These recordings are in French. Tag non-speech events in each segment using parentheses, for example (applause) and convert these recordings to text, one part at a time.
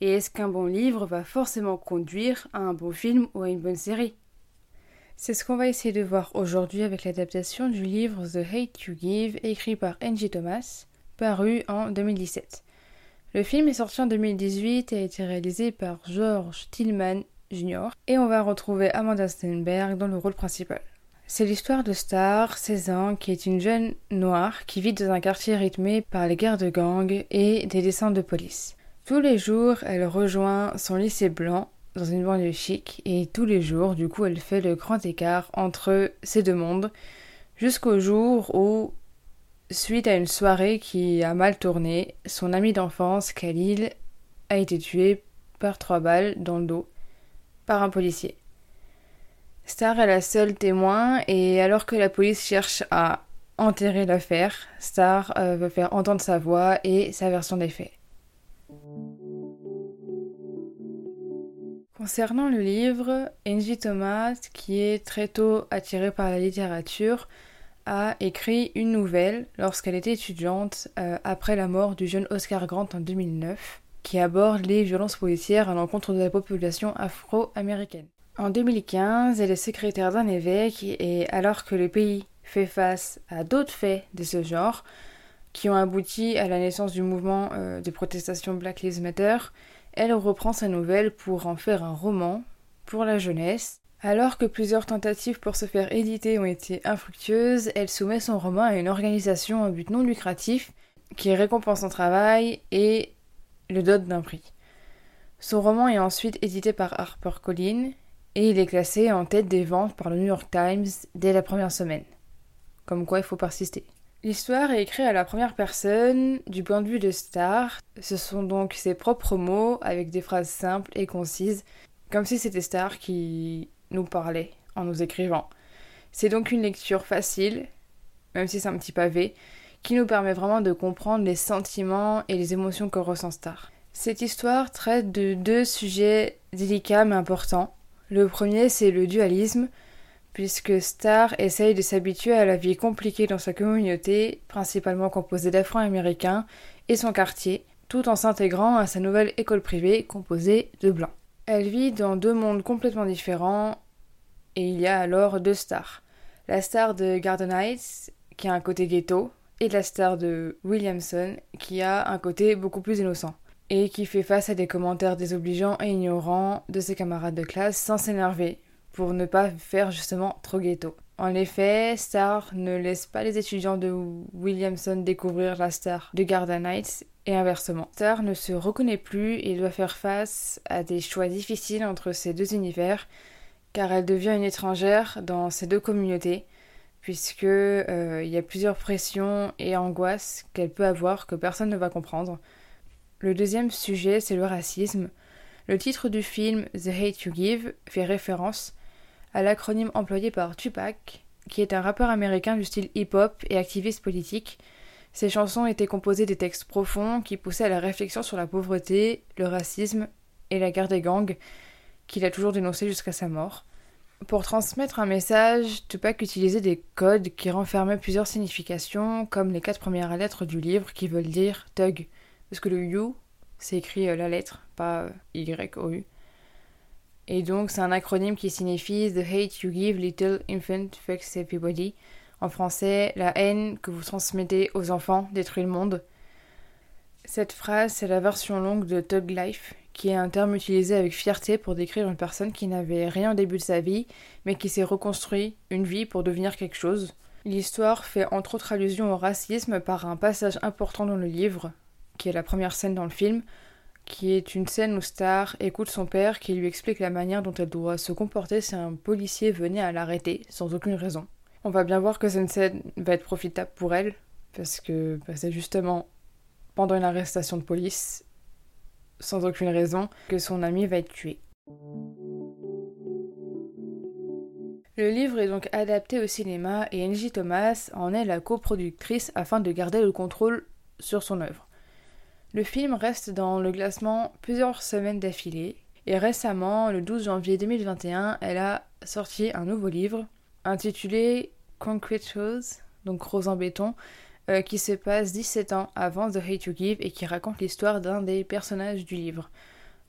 Et est-ce qu'un bon livre va forcément conduire à un bon film ou à une bonne série? C'est ce qu'on va essayer de voir aujourd'hui avec l'adaptation du livre The Hate You Give écrit par Angie Thomas, paru en 2017. Le film est sorti en 2018 et a été réalisé par George Tillman Jr. et on va retrouver Amanda Stenberg dans le rôle principal. C'est l'histoire de Star, 16 ans, qui est une jeune noire qui vit dans un quartier rythmé par les guerres de gang et des descentes de police. Tous les jours, elle rejoint son lycée blanc dans une banlieue chic et tous les jours, du coup, elle fait le grand écart entre ces deux mondes jusqu'au jour où, suite à une soirée qui a mal tourné, son ami d'enfance, Khalil, a été tué par trois balles dans le dos par un policier. Star est la seule témoin et alors que la police cherche à enterrer l'affaire, Star euh, veut faire entendre sa voix et sa version des faits. Concernant le livre, Angie Thomas, qui est très tôt attirée par la littérature, a écrit une nouvelle lorsqu'elle était étudiante euh, après la mort du jeune Oscar Grant en 2009, qui aborde les violences policières à l'encontre de la population afro-américaine. En 2015, elle est secrétaire d'un évêque et alors que le pays fait face à d'autres faits de ce genre, qui ont abouti à la naissance du mouvement euh, de protestation Black Lives Matter, elle reprend sa nouvelle pour en faire un roman pour la jeunesse. Alors que plusieurs tentatives pour se faire éditer ont été infructueuses, elle soumet son roman à une organisation à but non lucratif qui récompense son travail et le dote d'un prix. Son roman est ensuite édité par HarperCollins et il est classé en tête des ventes par le New York Times dès la première semaine. Comme quoi il faut persister. L'histoire est écrite à la première personne du point de vue de Star. Ce sont donc ses propres mots avec des phrases simples et concises, comme si c'était Star qui nous parlait en nous écrivant. C'est donc une lecture facile, même si c'est un petit pavé, qui nous permet vraiment de comprendre les sentiments et les émotions que ressent Star. Cette histoire traite de deux sujets délicats mais importants, le premier, c'est le dualisme, puisque Star essaye de s'habituer à la vie compliquée dans sa communauté, principalement composée d'Afro-Américains, et son quartier, tout en s'intégrant à sa nouvelle école privée composée de Blancs. Elle vit dans deux mondes complètement différents, et il y a alors deux stars. La star de Garden Heights, qui a un côté ghetto, et la star de Williamson, qui a un côté beaucoup plus innocent et qui fait face à des commentaires désobligeants et ignorants de ses camarades de classe sans s'énerver, pour ne pas faire justement trop ghetto. En effet, Star ne laisse pas les étudiants de Williamson découvrir la star de Garden Heights et inversement. Star ne se reconnaît plus et doit faire face à des choix difficiles entre ces deux univers car elle devient une étrangère dans ces deux communautés puisque euh, y a plusieurs pressions et angoisses qu'elle peut avoir que personne ne va comprendre. Le deuxième sujet, c'est le racisme. Le titre du film The Hate You Give fait référence à l'acronyme employé par Tupac, qui est un rappeur américain du style hip-hop et activiste politique. Ses chansons étaient composées des textes profonds qui poussaient à la réflexion sur la pauvreté, le racisme et la guerre des gangs, qu'il a toujours dénoncé jusqu'à sa mort. Pour transmettre un message, Tupac utilisait des codes qui renfermaient plusieurs significations, comme les quatre premières lettres du livre qui veulent dire Thug. Parce que le You, c'est écrit euh, la lettre, pas euh, Y-O-U. Et donc, c'est un acronyme qui signifie The hate you give little infant fucks everybody. En français, la haine que vous transmettez aux enfants détruit le monde. Cette phrase, c'est la version longue de Thug Life, qui est un terme utilisé avec fierté pour décrire une personne qui n'avait rien au début de sa vie, mais qui s'est reconstruit une vie pour devenir quelque chose. L'histoire fait entre autres allusion au racisme par un passage important dans le livre, qui est la première scène dans le film, qui est une scène où Star écoute son père qui lui explique la manière dont elle doit se comporter si un policier venait à l'arrêter sans aucune raison. On va bien voir que cette scène va être profitable pour elle, parce que bah, c'est justement pendant une arrestation de police sans aucune raison, que son ami va être tué. Le livre est donc adapté au cinéma et Angie Thomas en est la coproductrice afin de garder le contrôle sur son œuvre. Le film reste dans le classement plusieurs semaines d'affilée et récemment, le 12 janvier 2021, elle a sorti un nouveau livre intitulé Concrete Shows, donc Rose en béton, euh, qui se passe 17 ans avant The Hate You Give et qui raconte l'histoire d'un des personnages du livre,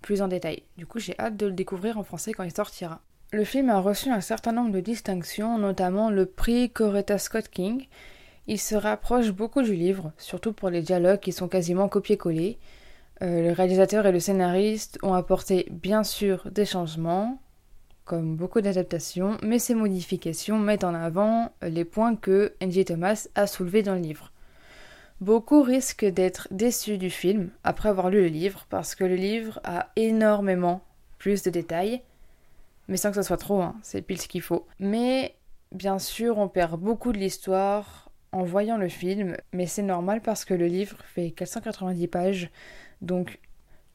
plus en détail. Du coup, j'ai hâte de le découvrir en français quand il sortira. Le film a reçu un certain nombre de distinctions, notamment le prix Coretta Scott King. Il se rapproche beaucoup du livre, surtout pour les dialogues qui sont quasiment copiés-collés. Euh, le réalisateur et le scénariste ont apporté bien sûr des changements, comme beaucoup d'adaptations, mais ces modifications mettent en avant les points que Angie Thomas a soulevés dans le livre. Beaucoup risquent d'être déçus du film après avoir lu le livre, parce que le livre a énormément plus de détails, mais sans que ce soit trop, hein, c'est pile ce qu'il faut. Mais bien sûr, on perd beaucoup de l'histoire en voyant le film, mais c'est normal parce que le livre fait 490 pages, donc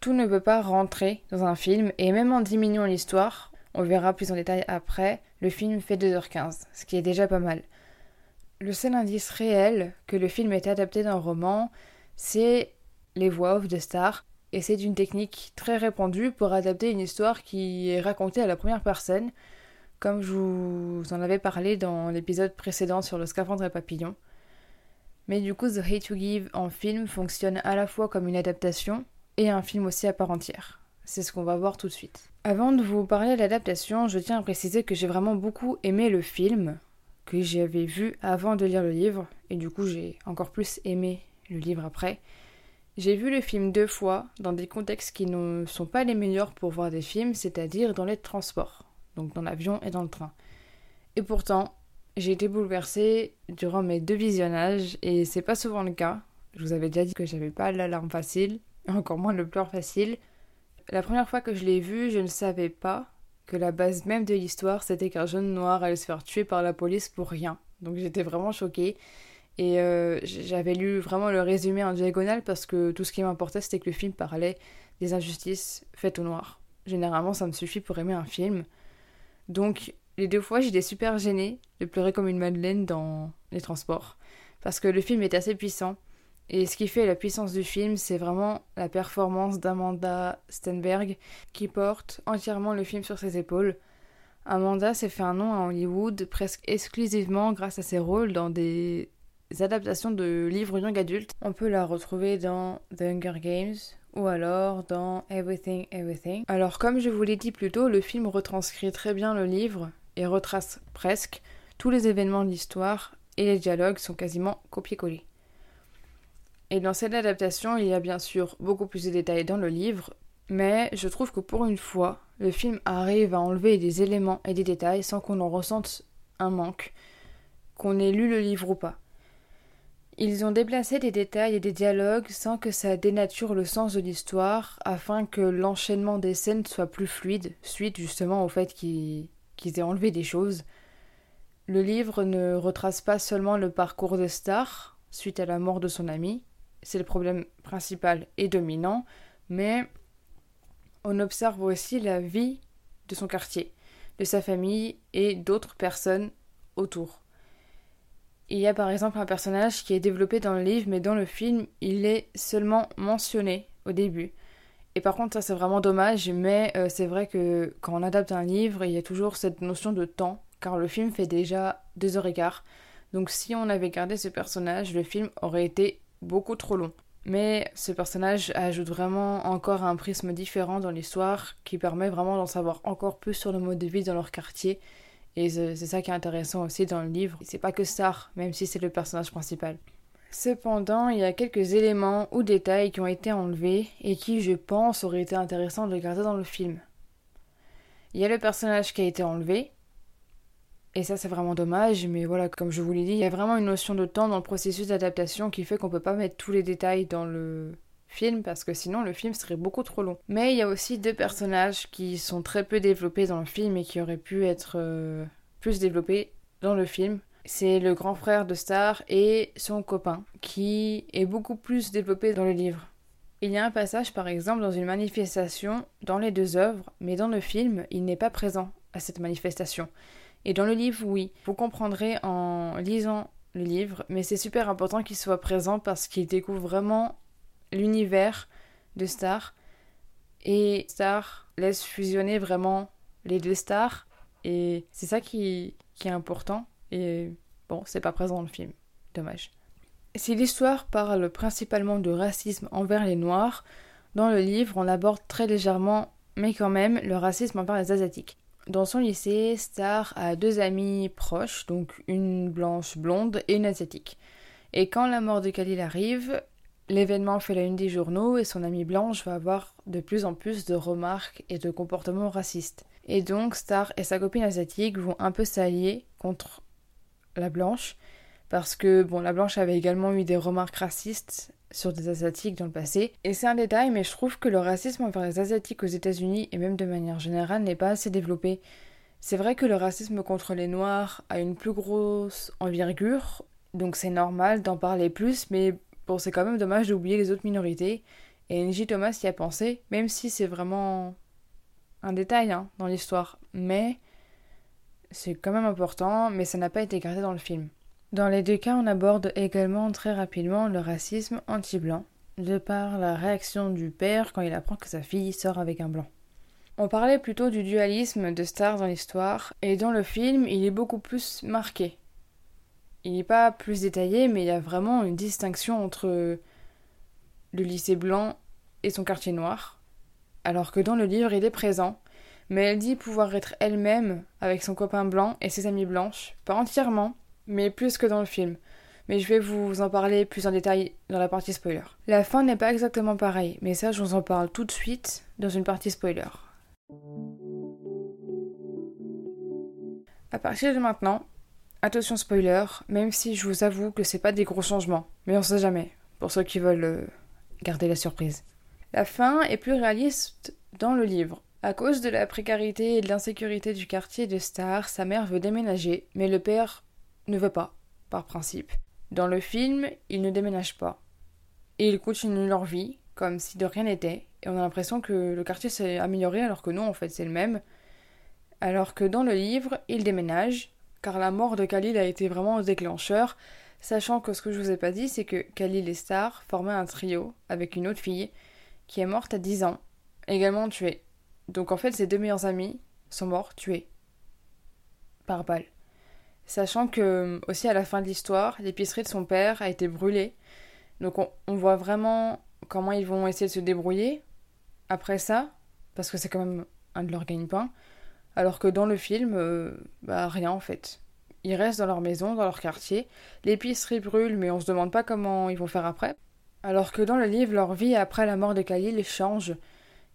tout ne peut pas rentrer dans un film, et même en diminuant l'histoire, on verra plus en détail après, le film fait 2h15, ce qui est déjà pas mal. Le seul indice réel que le film est adapté d'un roman, c'est les voix off de stars, et c'est une technique très répandue pour adapter une histoire qui est racontée à la première personne, comme je vous en avais parlé dans l'épisode précédent sur le scaphandre et papillon. Mais du coup, The Hate You Give en film fonctionne à la fois comme une adaptation et un film aussi à part entière. C'est ce qu'on va voir tout de suite. Avant de vous parler de l'adaptation, je tiens à préciser que j'ai vraiment beaucoup aimé le film, que j'avais vu avant de lire le livre, et du coup j'ai encore plus aimé le livre après. J'ai vu le film deux fois, dans des contextes qui ne sont pas les meilleurs pour voir des films, c'est-à-dire dans les transports, donc dans l'avion et dans le train. Et pourtant, j'ai été bouleversée durant mes deux visionnages, et c'est pas souvent le cas. Je vous avais déjà dit que j'avais pas l'alarme facile, encore moins le pleur facile. La première fois que je l'ai vu, je ne savais pas que la base même de l'histoire, c'était qu'un jeune noir allait se faire tuer par la police pour rien. Donc j'étais vraiment choquée. Et euh, j'avais lu vraiment le résumé en diagonale parce que tout ce qui m'importait, c'était que le film parlait des injustices faites aux noirs. Généralement, ça me suffit pour aimer un film. Donc, les deux fois, j'étais super gênée de pleurer comme une madeleine dans les transports. Parce que le film est assez puissant. Et ce qui fait la puissance du film, c'est vraiment la performance d'Amanda Stenberg qui porte entièrement le film sur ses épaules. Amanda s'est fait un nom à Hollywood presque exclusivement grâce à ses rôles dans des adaptations de livres young adultes. On peut la retrouver dans The Hunger Games ou alors dans Everything Everything. Alors comme je vous l'ai dit plus tôt, le film retranscrit très bien le livre et retrace presque tous les événements de l'histoire et les dialogues sont quasiment copiés-collés. Et dans cette adaptation, il y a bien sûr beaucoup plus de détails dans le livre, mais je trouve que pour une fois, le film arrive à enlever des éléments et des détails sans qu'on en ressente un manque, qu'on ait lu le livre ou pas. Ils ont déplacé des détails et des dialogues sans que ça dénature le sens de l'histoire, afin que l'enchaînement des scènes soit plus fluide, suite justement au fait qu'ils aient enlevé des choses. Le livre ne retrace pas seulement le parcours de Star, suite à la mort de son ami, c'est le problème principal et dominant, mais on observe aussi la vie de son quartier, de sa famille et d'autres personnes autour. Il y a par exemple un personnage qui est développé dans le livre, mais dans le film, il est seulement mentionné au début. Et par contre, ça c'est vraiment dommage, mais euh, c'est vrai que quand on adapte un livre, il y a toujours cette notion de temps, car le film fait déjà deux heures et quart. Donc si on avait gardé ce personnage, le film aurait été beaucoup trop long. Mais ce personnage ajoute vraiment encore un prisme différent dans l'histoire qui permet vraiment d'en savoir encore plus sur le mode de vie dans leur quartier. Et c'est ça qui est intéressant aussi dans le livre. C'est pas que Star, même si c'est le personnage principal. Cependant, il y a quelques éléments ou détails qui ont été enlevés et qui, je pense, auraient été intéressants de garder dans le film. Il y a le personnage qui a été enlevé, et ça, c'est vraiment dommage, mais voilà, comme je vous l'ai dit, il y a vraiment une notion de temps dans le processus d'adaptation qui fait qu'on peut pas mettre tous les détails dans le film parce que sinon le film serait beaucoup trop long. Mais il y a aussi deux personnages qui sont très peu développés dans le film et qui auraient pu être euh, plus développés dans le film. C'est le grand frère de Star et son copain qui est beaucoup plus développé dans le livre. Il y a un passage par exemple dans une manifestation dans les deux œuvres, mais dans le film, il n'est pas présent à cette manifestation. Et dans le livre, oui. Vous comprendrez en lisant le livre, mais c'est super important qu'il soit présent parce qu'il découvre vraiment l'univers de Star. Et Star laisse fusionner vraiment les deux stars. Et c'est ça qui, qui est important. Et bon, c'est pas présent dans le film. Dommage. Si l'histoire parle principalement de racisme envers les Noirs, dans le livre on aborde très légèrement, mais quand même, le racisme envers les Asiatiques. Dans son lycée, Star a deux amies proches, donc une blanche blonde et une asiatique. Et quand la mort de Khalil arrive, l'événement fait la une des journaux et son amie blanche va avoir de plus en plus de remarques et de comportements racistes. Et donc Star et sa copine asiatique vont un peu s'allier contre la blanche parce que bon la blanche avait également eu des remarques racistes sur des asiatiques dans le passé et c'est un détail mais je trouve que le racisme envers les asiatiques aux États-Unis et même de manière générale n'est pas assez développé. C'est vrai que le racisme contre les noirs a une plus grosse envergure donc c'est normal d'en parler plus mais bon c'est quand même dommage d'oublier les autres minorités et NJ Thomas y a pensé même si c'est vraiment un détail hein, dans l'histoire, mais c'est quand même important, mais ça n'a pas été gardé dans le film. Dans les deux cas, on aborde également très rapidement le racisme anti-blanc, de par la réaction du père quand il apprend que sa fille sort avec un blanc. On parlait plutôt du dualisme de Star dans l'histoire, et dans le film, il est beaucoup plus marqué. Il n'est pas plus détaillé, mais il y a vraiment une distinction entre le lycée blanc et son quartier noir, alors que dans le livre il est présent, mais elle dit pouvoir être elle-même avec son copain blanc et ses amies blanches, pas entièrement, mais plus que dans le film. Mais je vais vous en parler plus en détail dans la partie spoiler. La fin n'est pas exactement pareille, mais ça je vous en parle tout de suite dans une partie spoiler. À partir de maintenant, attention spoiler, même si je vous avoue que c'est pas des gros changements, mais on sait jamais, pour ceux qui veulent euh, garder la surprise. La fin est plus réaliste dans le livre. À cause de la précarité et de l'insécurité du quartier de Star, sa mère veut déménager, mais le père ne veut pas, par principe. Dans le film, ils ne déménagent pas. Et ils continuent leur vie, comme si de rien n'était, et on a l'impression que le quartier s'est amélioré alors que non, en fait, c'est le même. Alors que dans le livre, ils déménagent, car la mort de Khalil a été vraiment un déclencheur, sachant que ce que je vous ai pas dit, c'est que Khalil et Star formaient un trio avec une autre fille, qui est morte à 10 ans, également tuée. Donc en fait, ses deux meilleurs amis sont morts tués par balle. Sachant que aussi à la fin de l'histoire, l'épicerie de son père a été brûlée. Donc on, voit vraiment comment ils vont essayer de se débrouiller après ça, parce que c'est quand même un de leurs gagne-pain. Alors que dans le film, euh, bah rien en fait. Ils restent dans leur maison, dans leur quartier. L'épicerie brûle, mais on se demande pas comment ils vont faire après. Alors que dans le livre, leur vie après la mort de Khalil change,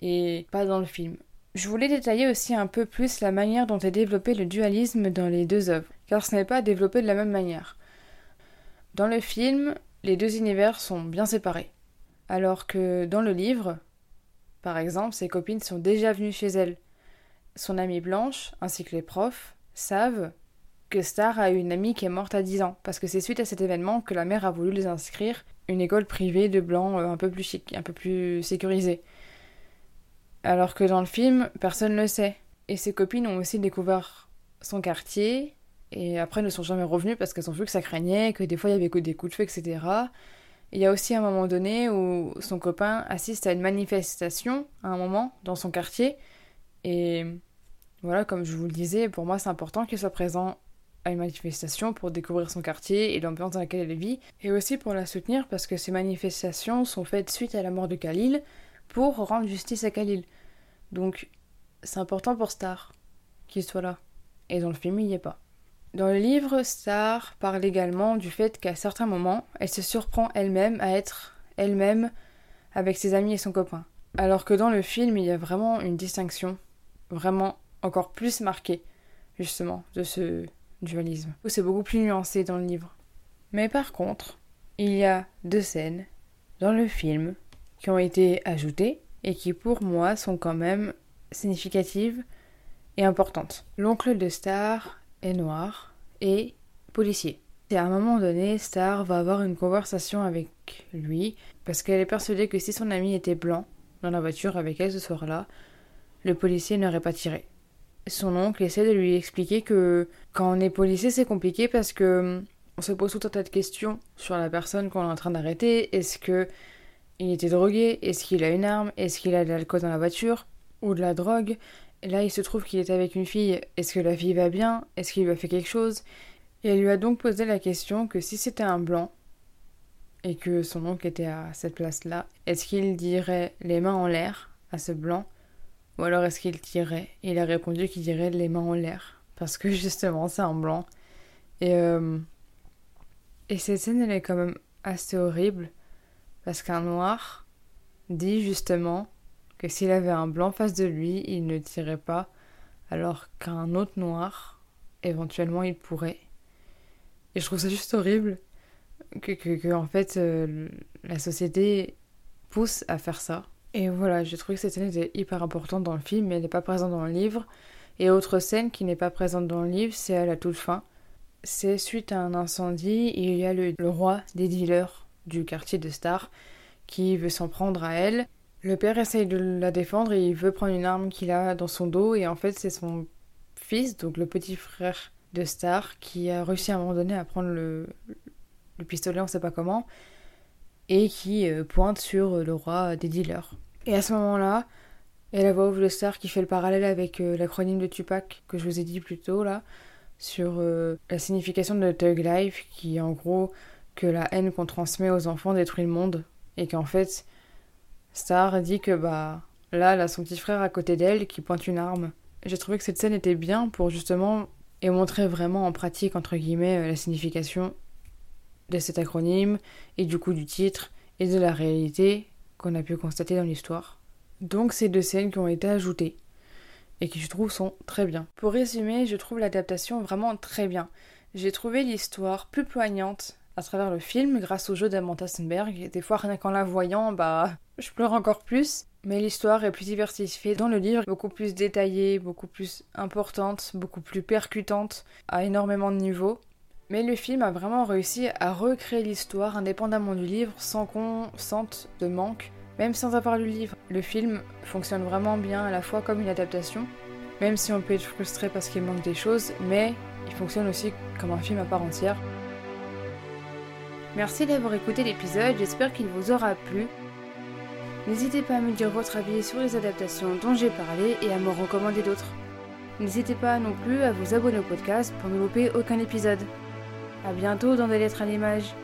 et pas dans le film. Je voulais détailler aussi un peu plus la manière dont est développé le dualisme dans les deux œuvres, car ce n'est pas développé de la même manière. Dans le film, les deux univers sont bien séparés, alors que dans le livre, par exemple, ses copines sont déjà venues chez elle. Son amie Blanche, ainsi que les profs, savent que Star a une amie qui est morte à 10 ans, parce que c'est suite à cet événement que la mère a voulu les inscrire une école privée de blanc euh, un peu plus chic, un peu plus sécurisée. Alors que dans le film, personne ne le sait. Et ses copines ont aussi découvert son quartier, et après ne sont jamais revenues parce qu'elles ont vu que ça craignait, que des fois il y avait des coups de feu, etc. Il y a aussi un moment donné où son copain assiste à une manifestation, à un moment, dans son quartier, et voilà, comme je vous le disais, pour moi c'est important qu'il soit présent à une manifestation pour découvrir son quartier et l'ambiance dans laquelle elle vit, et aussi pour la soutenir parce que ces manifestations sont faites suite à la mort de Khalil pour rendre justice à Khalil. Donc c'est important pour Star qu'il soit là. Et dans le film, il n'y est pas. Dans le livre, Star parle également du fait qu'à certains moments, elle se surprend elle-même à être elle-même avec ses amis et son copain. Alors que dans le film, il y a vraiment une distinction, vraiment encore plus marquée, justement, de ce dualisme. C'est beaucoup plus nuancé dans le livre. Mais par contre, il y a deux scènes dans le film qui ont été ajoutées et qui pour moi sont quand même significatives et importantes. L'oncle de Star est noir et policier. Et à un moment donné, Star va avoir une conversation avec avec lui, parce qu'elle est persuadée que si son ami était blanc, dans la voiture avec elle ce soir-là, le policier n'aurait pas tiré. Son oncle essaie de lui expliquer que quand on est policier, c'est compliqué parce que on se pose tout un tas de questions sur la personne qu'on est en train d'arrêter. Est-ce que il était drogué? Est-ce qu'il a une arme? Est-ce qu'il a de l'alcool dans la voiture? Ou de la drogue? Là, il se trouve qu'il est avec une fille. Est-ce que la fille va bien? Est-ce qu'il lui a fait quelque chose? Et elle lui a donc posé la question que si c'était un blanc et que son oncle était à cette place-là, est-ce qu'il dirait les mains en l'air à ce blanc ou alors est-ce qu'il tirait? Il a répondu qu'il dirait les mains en l'air. Parce que (laughs) justement, c'est un blanc. Et, euh, et cette scène, elle est quand même assez horrible. Parce qu'un noir dit justement que s'il avait un blanc face de lui, il ne tirait pas. Alors qu'un autre noir, éventuellement, il pourrait. Et je trouve ça juste horrible. Que, que, en fait, euh, la société pousse à faire ça. Et voilà, j'ai trouvé que cette scène était hyper importante dans le film, mais elle n'est pas présente dans le livre. Et autre scène qui n'est pas présente dans le livre, c'est à la toute fin. C'est suite à un incendie, il y a le, roi des dealers du quartier de Star qui veut s'en prendre à elle. Le père essaye de la défendre et il veut prendre une arme qu'il a dans son dos et en fait c'est son fils, donc le petit frère de Star, qui a réussi à un moment donné à prendre le, le pistolet, on sait pas comment, et qui euh, pointe sur le roi des dealers. Et à ce moment-là, il y a la voix de Star qui fait le parallèle avec euh, l'acronyme de Tupac que je vous ai dit plus tôt là, sur euh, la signification de Thug Life, qui est en gros que la haine qu'on transmet aux enfants détruit le monde, et qu'en fait, Star dit que bah là, elle a son petit frère à côté d'elle qui pointe une arme. J'ai trouvé que cette scène était bien pour justement et montrer vraiment en pratique entre guillemets la signification de cet acronyme et du coup du titre et de la réalité qu'on a pu constater dans l'histoire. Donc ces deux scènes qui ont été ajoutées et qui je trouve sont très bien. Pour résumer, je trouve l'adaptation vraiment très bien. J'ai trouvé l'histoire plus poignante à travers le film grâce au jeu d'Amanda Stenberg. Des fois rien qu'en la voyant, bah je pleure encore plus. Mais l'histoire est plus diversifiée dans le livre, beaucoup plus détaillée, beaucoup plus importante, beaucoup plus percutante, à énormément de niveaux. Mais le film a vraiment réussi à recréer l'histoire indépendamment du livre sans qu'on sente de manque, même sans avoir lu le livre. Le film fonctionne vraiment bien à la fois comme une adaptation, même si on peut être frustré parce qu'il manque des choses, mais il fonctionne aussi comme un film à part entière. Merci d'avoir écouté l'épisode, j'espère qu'il vous aura plu. N'hésitez pas à me dire votre avis sur les adaptations dont j'ai parlé et à me recommander d'autres. N'hésitez pas non plus à vous abonner au podcast pour ne louper aucun épisode. A bientôt dans des lettres à l'image.